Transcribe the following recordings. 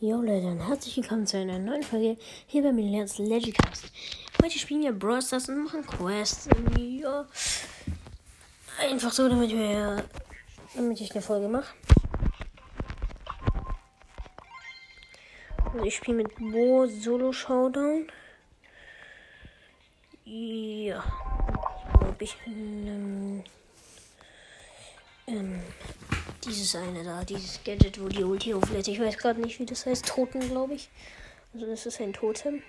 Jo Leute, und herzlich willkommen zu einer neuen Folge hier bei Milliards Legicast. Heute spielen wir Brawl Stars und machen Quests. Ja, einfach so, damit wir, damit ich eine Folge mache. Also ich spiele mit Bo Solo Showdown. Ja, ich glaube ich ähm, ähm, dieses eine da, dieses Gadget, wo die Ulti auflädt. Ich weiß gerade nicht, wie das heißt. Toten, glaube ich. Also das ist ein Totem.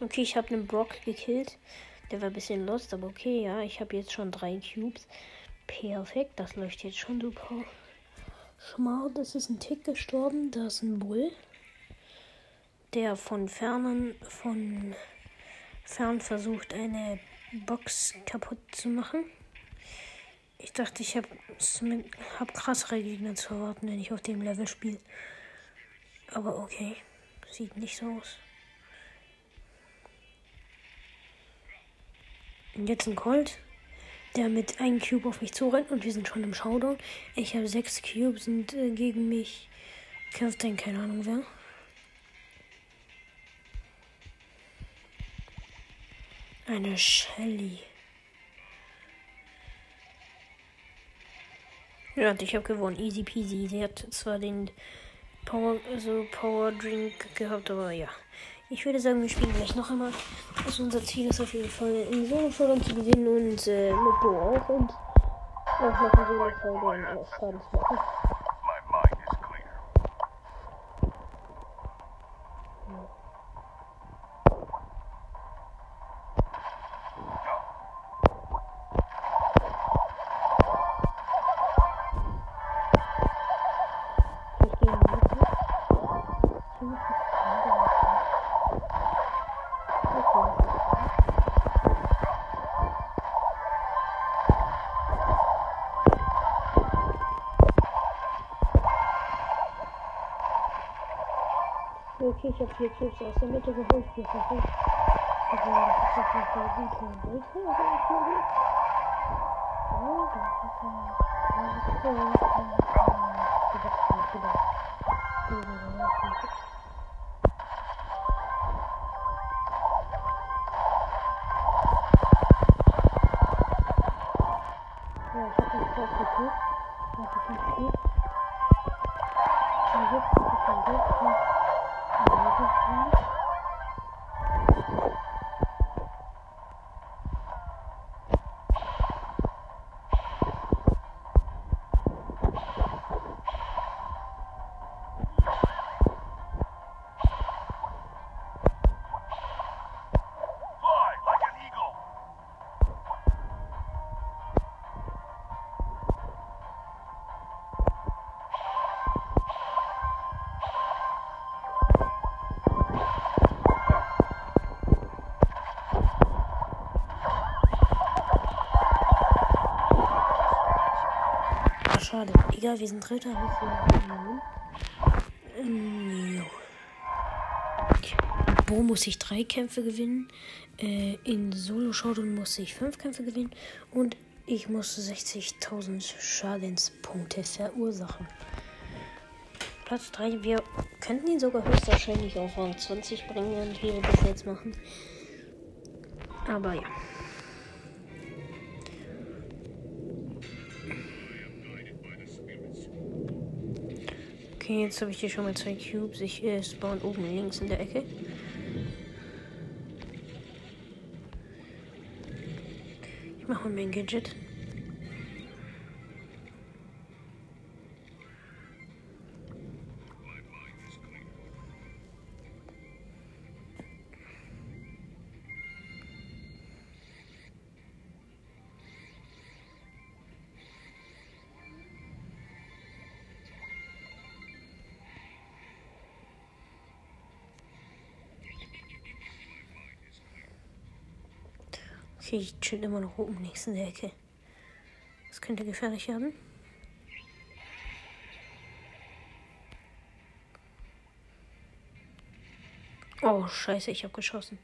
Okay, ich habe einen Brock gekillt. Der war ein bisschen lost, aber okay, ja. Ich habe jetzt schon drei Cubes. Perfekt, das läuft jetzt schon super. Schmal, das ist ein Tick gestorben. Da ist ein Bull der von fernen, von fern versucht, eine Box kaputt zu machen. Ich dachte, ich habe hab krassere Gegner zu erwarten, wenn ich auf dem Level spiele. Aber okay, sieht nicht so aus. Und jetzt ein Colt, der mit einem Cube auf mich zurennt und wir sind schon im Showdown. Ich habe sechs Cubes und äh, gegen mich kämpft dann keine Ahnung wer. Eine Shelly. Ja, ich habe gewonnen. Easy peasy. Sie hat zwar den Power, also Power Drink gehabt, aber ja. Ich würde sagen, wir spielen gleich noch einmal. Also unser Ziel ist auf jeden Fall in Solo-Folgen zu gewinnen und äh, mit Bo auch und auch noch in Solo-Folgen auch Schadens machen. Okay, ich habe vier Chips aus der Mitte geholt. Vier Chips. Also, das ist auf jeden Fall gut. Und ich kann auch nicht mehr gut. Ja, das ist ja. Das ist ja. Das ist ja. Das ist ja. Ja, ich schade. Egal, wir sind Dritter. Ähm, okay. Bo muss ich drei Kämpfe gewinnen. Äh, in Solo Showdown muss ich fünf Kämpfe gewinnen. Und ich muss 60.000 Schadenspunkte verursachen. Platz 3. Wir könnten ihn sogar höchstwahrscheinlich auf Rang 20 bringen, wie wir das jetzt machen. Aber ja. Okay, jetzt habe ich hier schon mal zwei Cubes. Ich äh, spawn oben links in der Ecke. Ich mache mein Gadget. Ich chill immer noch oben links in der Ecke. Das könnte gefährlich werden. Oh, scheiße, ich hab geschossen.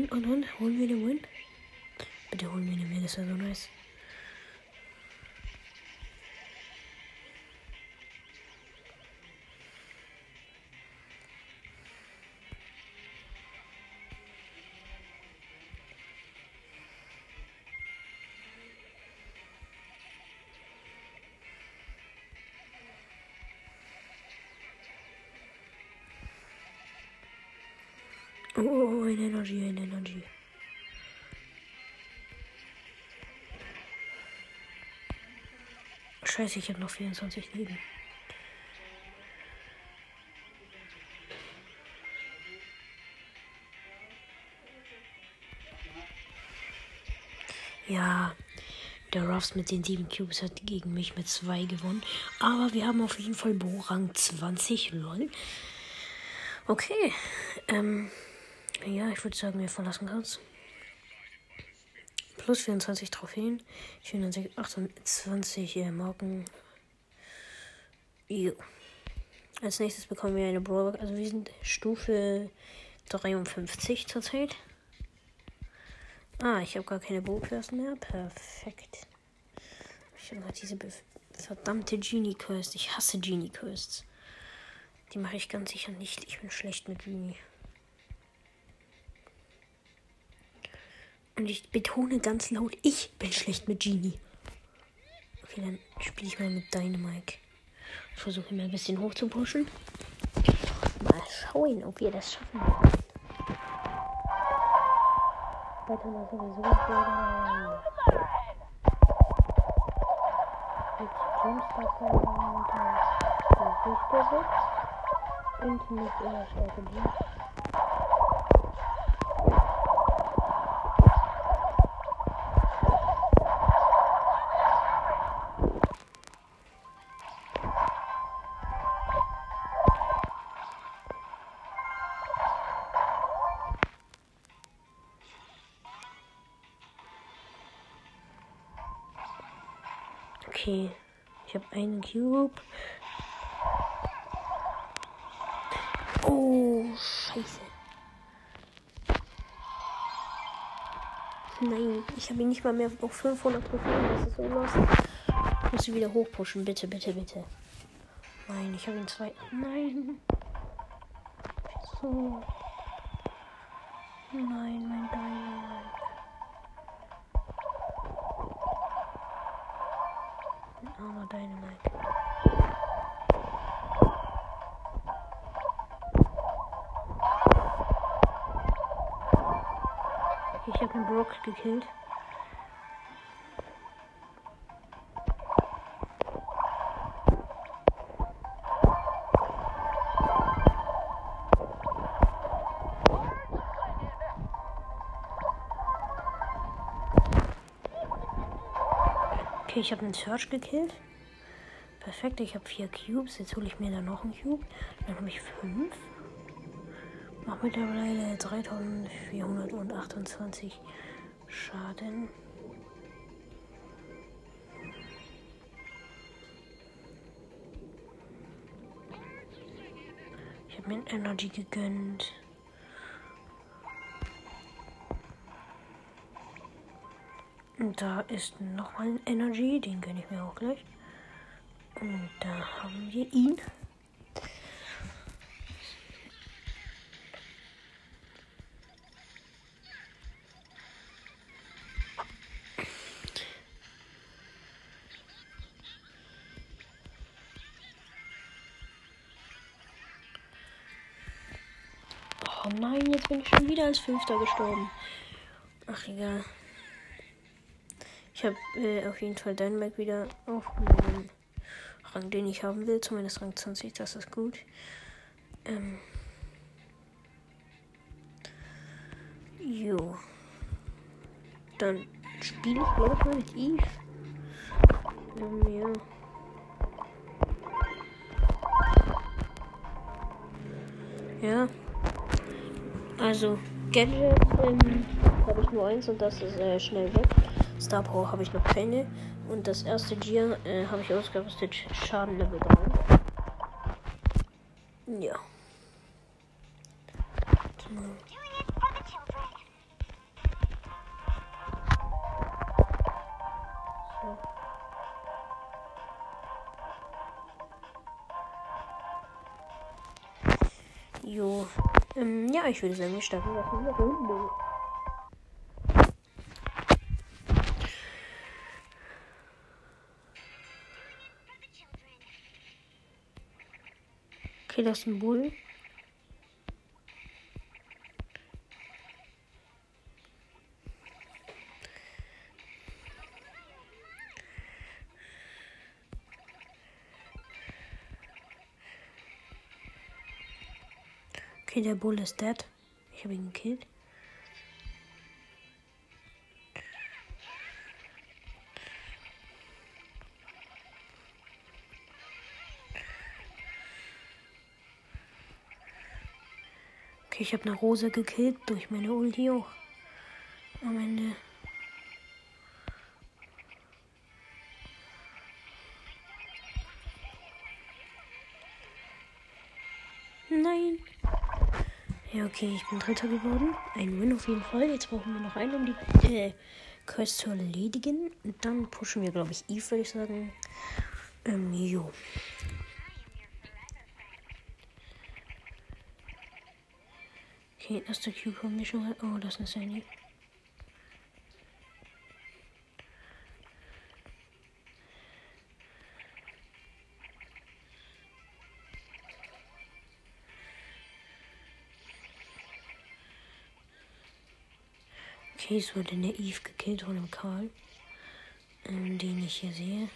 Und, und, und, holen wir den Win? Bitte holen wir den Win, das wäre so nice. Oh, oh, ein Energy, ein Energy. Scheiße, ich habe noch 24 Leben. Ja, der Ruffs mit den 7 Cubes hat gegen mich mit 2 gewonnen. Aber wir haben auf jeden Fall Bo Rang 20, lol. Okay, ähm, ja, ich würde sagen, wir verlassen uns. Plus 24 Trophäen, 428 äh, Marken. Jo. Als nächstes bekommen wir eine Brawl. Also wir sind Stufe 53 zurzeit. Ah, ich habe gar keine Bowquest mehr. Perfekt. Ich habe diese verdammte Genie Quest. Ich hasse Genie Quests. Die mache ich ganz sicher nicht. Ich bin schlecht mit Genie. Und ich betone ganz laut, ich bin schlecht mit Genie. Okay, dann spiele ich mal mit Dynamike. Ich versuche ihn ein bisschen hoch zu pushen. Mal schauen, ob wir das schaffen. Weiter mal sowieso. Mit Jumpstart durchgesetzt. Und mit äh, Stärke Okay. Ich habe einen Cube. Oh, scheiße. Nein, ich habe ihn nicht mal mehr auf 500 Trophäen. Das ist so los. Ich muss ihn wieder hochpushen. Bitte, bitte, bitte. Nein, ich habe ihn zwei. Nein. So. Nein, mein gekillt. Okay, ich habe einen Search gekillt. Perfekt, ich habe vier Cubes. Jetzt hole ich mir da noch einen Cube. Dann habe ich fünf. Mach mittlerweile 3428 Schaden. Ich habe mir Energy gegönnt. Und da ist nochmal ein Energy, den gönne ich mir auch gleich. Und da haben wir ihn. Nein, jetzt bin ich schon wieder als Fünfter gestorben. Ach egal. Ich habe äh, auf jeden Fall deinen Mac wieder aufgenommen. Rang, den ich haben will, zumindest Rang 20, das ist gut. Ähm. Jo. Dann spiele ich, glaube ich, mal mit Eve. Ähm, ja. Ja. Also, Gadget ähm, habe ich nur eins und das ist äh, schnell weg. Star Power habe ich noch keine. Und das erste Gear äh, habe ich ausgerüstet. Schaden Level 3. Ja. Ja, ich würde sagen, wir starten auf eine Runde. Okay, das ist ein Bull. Okay, der Bull ist dead. Ich habe ihn gekillt. Okay, ich habe eine Rose gekillt durch meine Ulti auch. Am Ende. Okay, ich bin Dritter geworden. Ein Win auf jeden Fall. Jetzt brauchen wir noch einen, um die äh, Quest zu erledigen. Und dann pushen wir, glaube ich, Eve, würde ich sagen. Ähm, jo. Okay, erster Cube kommt nicht schon. Oh, das ist eine Sandy. Okay, es wurde naiv gekillt von dem Karl, ähm, den ich hier sehe.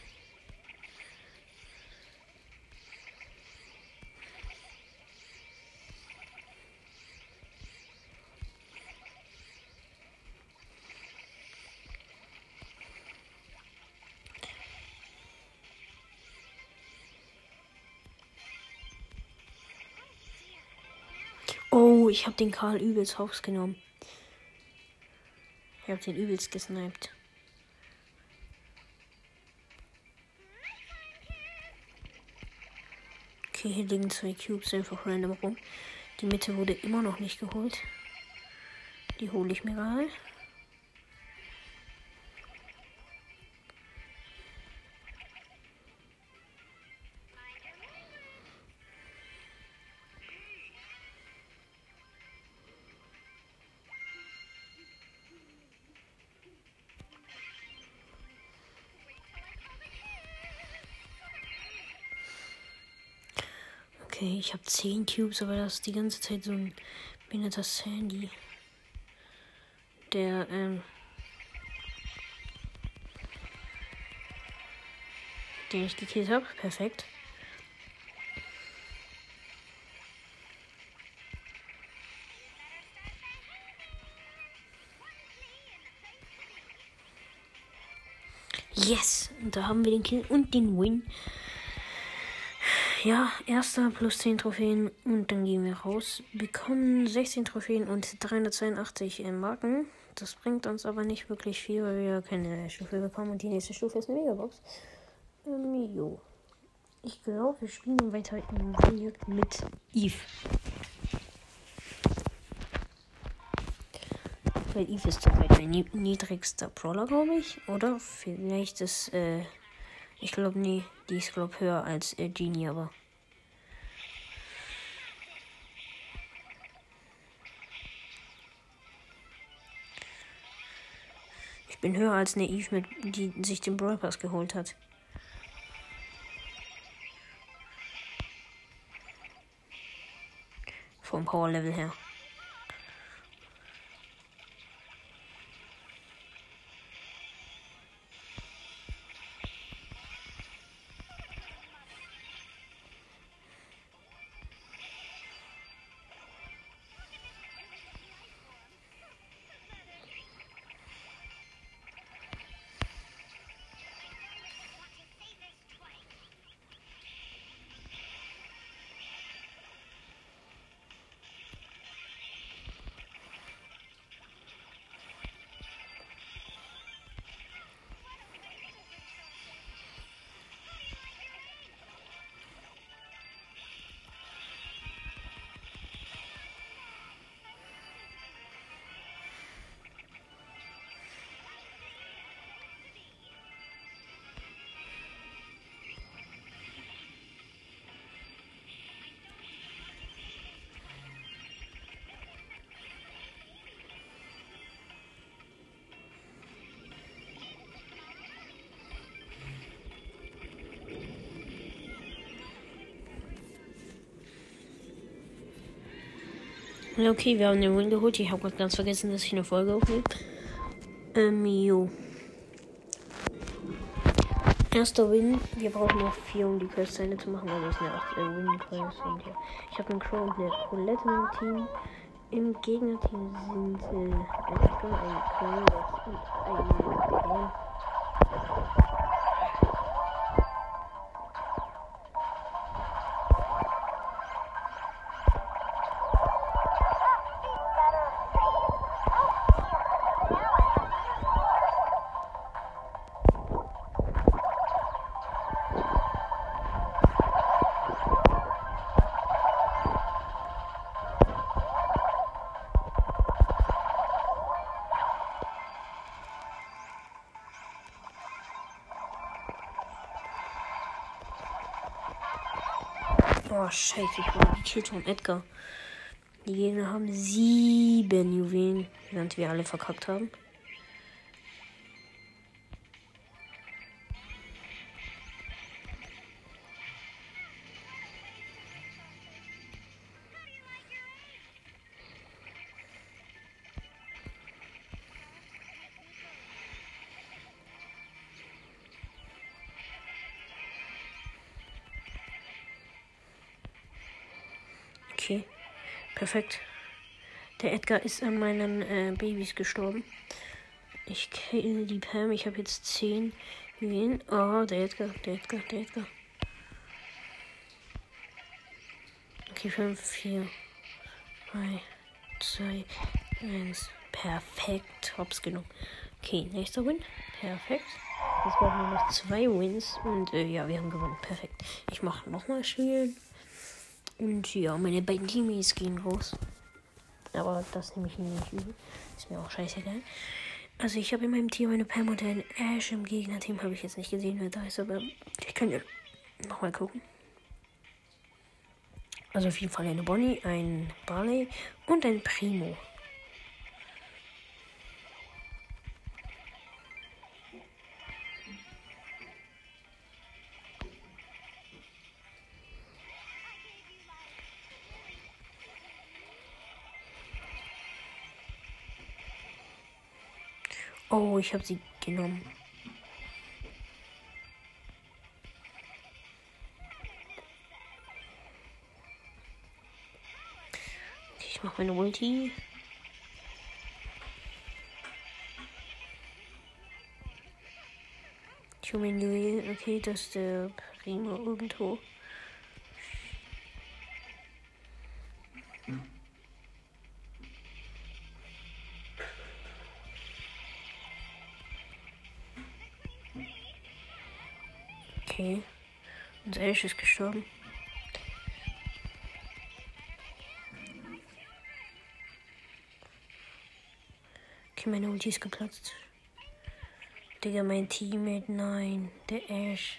Oh, ich habe den Karl übelst genommen. Ich habe den übelst gesniped. Okay, hier liegen zwei Cubes einfach random rum. Die Mitte wurde immer noch nicht geholt. Die hole ich mir gerade. Okay, ich habe 10 Cubes, aber das ist die ganze Zeit so ein behinderter Sandy. Der, ähm. Den ich gekillt habe. Perfekt. Yes! Und da haben wir den Kill und den Win ja, erster plus 10 Trophäen und dann gehen wir raus. Bekommen 16 Trophäen und 382 Marken. Das bringt uns aber nicht wirklich viel, weil wir keine Stufe bekommen und die nächste Stufe ist eine Megabox. Ähm, jo. Ich glaube, wir spielen weiter im Projekt mit Eve. Weil Eve ist zurzeit mein niedrigster Brawler, glaube ich. Oder vielleicht ist, äh, ich glaube, nee, die ist, glaube höher als äh, Genie, aber. Ich bin höher als Naiv, mit, die sich den Brawl Pass geholt hat. Vom Power Level her. Okay, wir haben den Win geholt. Ich habe gerade ganz vergessen, dass ich eine Folge aufnehme. Ähm, jo. Erster Win. Wir brauchen noch vier, um die Quest zu machen, weil das eine 8 äh, Win-Quest und ja. Ich habe einen Crow und eine Colette im Team. Im Gegnerteam sind äh, ein Edgar, ein Crow und ein Bär. Scheiße, ich wurde gekillt von Edgar. Die Gegner haben sieben Juwelen, während wir alle verkackt haben. Perfekt. Der Edgar ist an meinen äh, Babys gestorben. Ich kenne die Pam. Ich habe jetzt 10 Juwelen. Oh, der Edgar, der Edgar, der Edgar. Okay, 5, 4, 3, 2, 1. Perfekt. Hops genommen. Okay, nächster Win. Perfekt. Jetzt brauchen wir noch zwei Wins. Und äh, ja, wir haben gewonnen. Perfekt. Ich mache nochmal Spielen. Und ja, meine beiden Teammates gehen raus. Aber das nehme ich nicht übel. Ist mir auch scheißegal. Also ich habe in meinem Team eine Pam und einen Ash. Im Gegnerteam habe ich jetzt nicht gesehen, wer da ist, aber ich kann ja nochmal gucken. Also auf jeden Fall eine Bonnie, ein Barley und ein Primo. Oh, ich habe sie genommen. Ich mache meine Ulti. Human. Okay, das ist der Primo irgendwo. Okay. Unser Ash ist gestorben. Okay, meine Ulti ist geplatzt. Digga, mein Teammate, nein. Der Ash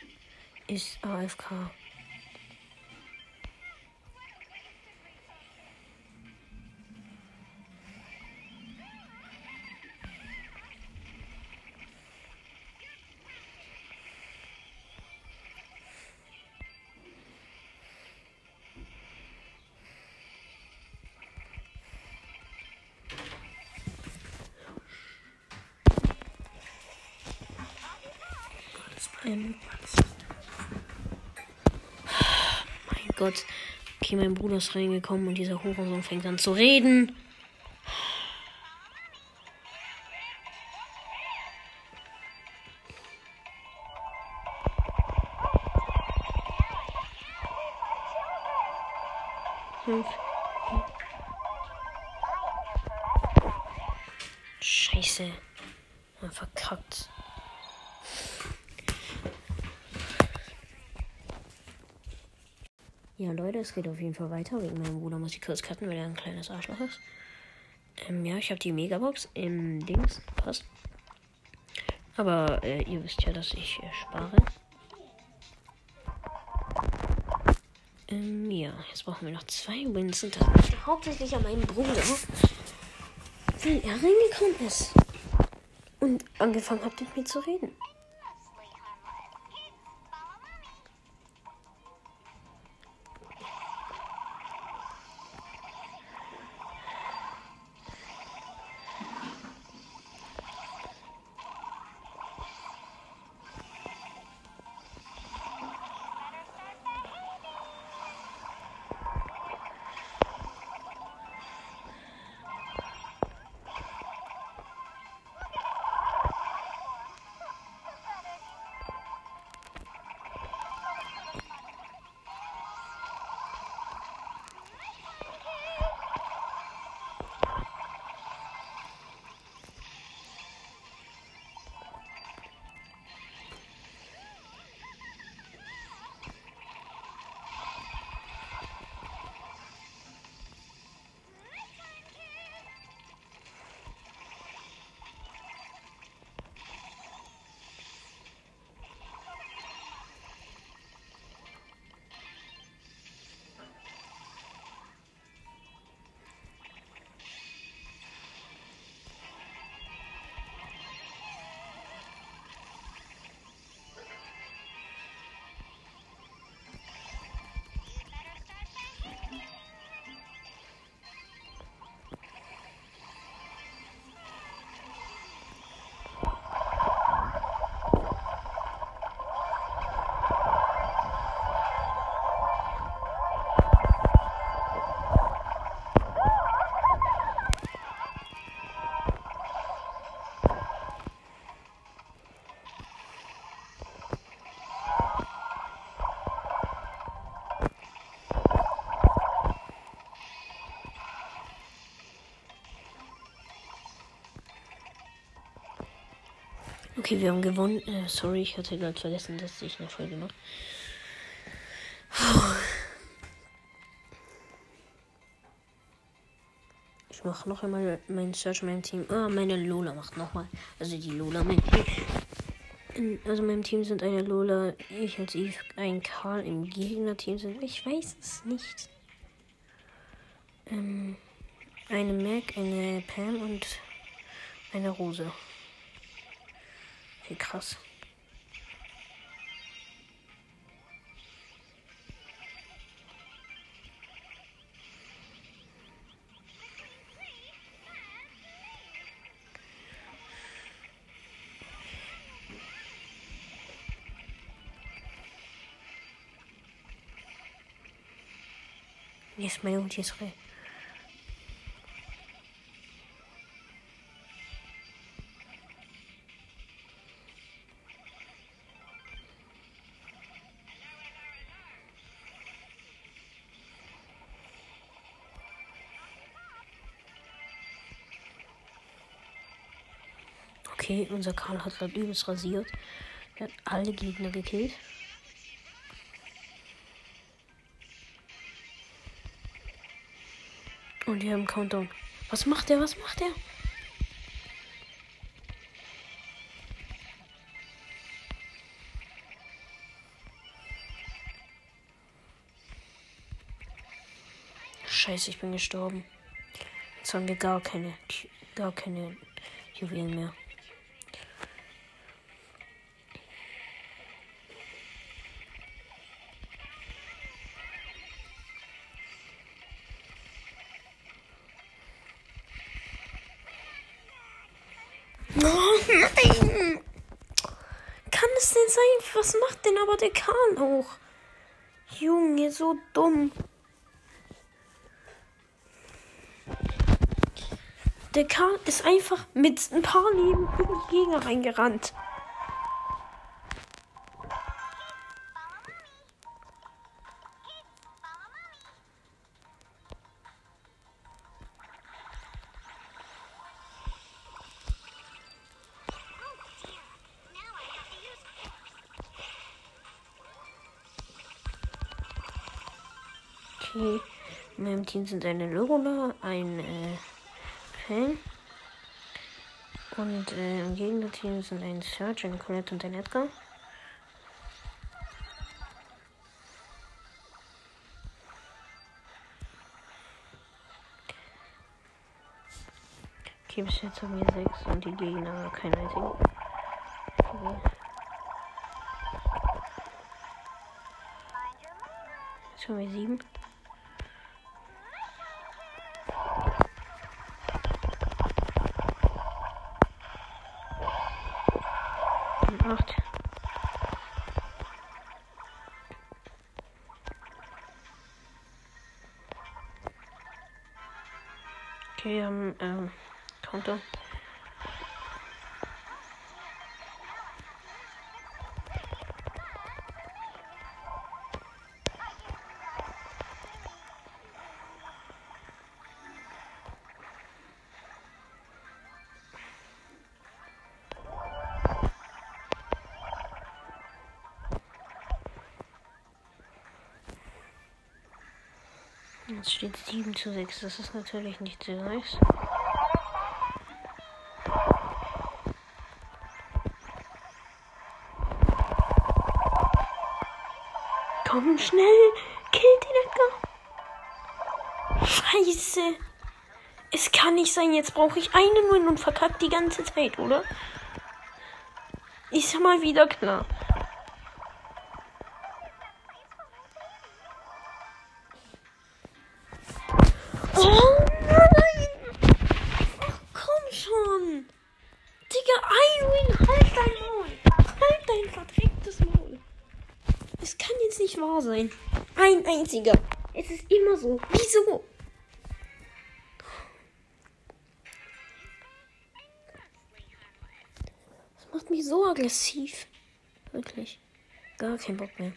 ist AFK. Okay, mein Bruder ist reingekommen und dieser Hurensohn fängt an zu reden. Es geht auf jeden Fall weiter. Wegen meinem Bruder muss ich kurz cutten, weil er ein kleines Arschloch ist. Ähm, ja, ich habe die Megabox im Dings. Passt. Aber äh, ihr wisst ja, dass ich äh, spare. Ähm, ja, jetzt brauchen wir noch zwei Wins. Und das liegt hauptsächlich an meinem Bruder. Weil er reingekommen ist. Und angefangen hat mit mir zu reden. Okay, wir haben gewonnen. Äh, sorry, ich hatte gerade vergessen, dass ich eine Folge mache. Ich mache noch einmal mein Search mein Team. Ah, meine Lola macht nochmal. Also die Lola mein Team. Also in meinem Team sind eine Lola, ich als Eve, ein Karl im Gegnerteam sind. Ich weiß es nicht. Ähm, eine Mac, eine Pam und eine Rose. Wie krass. Jetzt mein Ulti ist rein. Okay, unser Karl hat gerade übelst rasiert. Er hat alle Gegner gekillt. Und wir haben Countdown. Was macht er? Was macht er? Scheiße, ich bin gestorben. Jetzt haben wir gar keine, gar keine Juwelen mehr. Sein? Was macht denn aber der Kahn auch? Junge, so dumm. Der Kahn ist einfach mit ein paar Leben in die Gegner reingerannt. Teams sind eine Lorona, ein äh, Fang. Und äh, im Gegnerteam sind ein Search, ein Colette und ein Edgar. Okay, bis jetzt haben wir 6 und die Gegner kein einzigen. Okay. Jetzt haben wir sieben. Jetzt steht 7 zu 6. Das ist natürlich nicht sehr nice. Komm schnell! Kill den Edgar! Scheiße! Es kann nicht sein, jetzt brauche ich einen Win und verkackt die ganze Zeit, oder? Ist ja mal wieder klar. Ein einziger. Es ist immer so. Wieso? Das macht mich so aggressiv. Wirklich. Gar kein Bock mehr.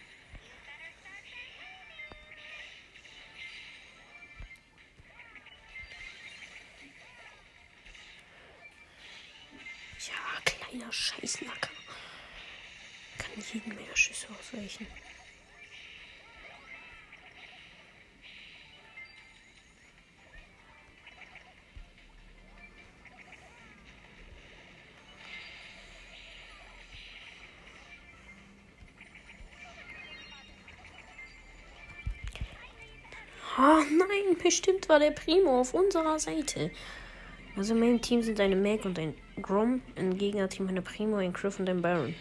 Nein, bestimmt war der Primo auf unserer Seite. Also in meinem Team sind eine Meg und ein Grom. Im Gegnerteam eine Primo, ein Griff und ein Baron.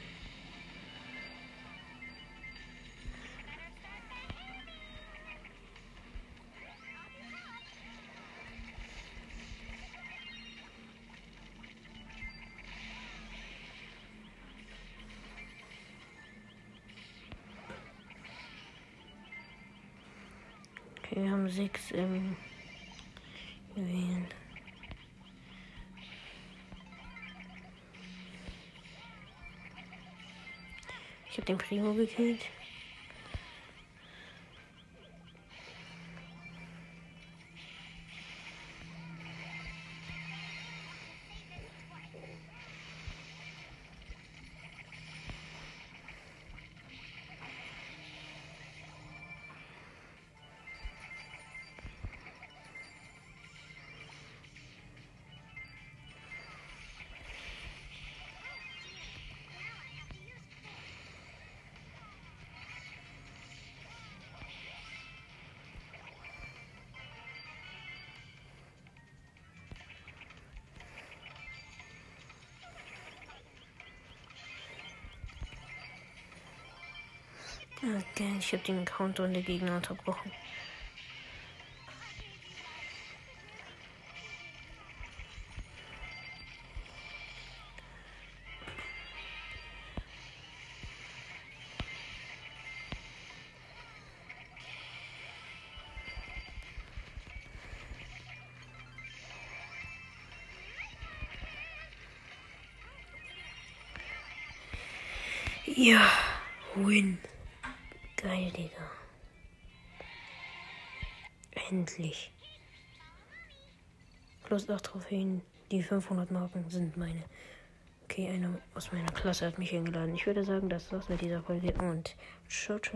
Wir haben sechs ähm, Juwelen. Ich habe den Primo gekillt. Okay, ich habe den Counter der Gegner unterbrochen. Ja, win. Endlich. Plus 8 Trophäen. Die 500 Marken sind meine. Okay, einer aus meiner Klasse hat mich eingeladen. Ich würde sagen, das war's mit dieser Folge und ciao, ciao.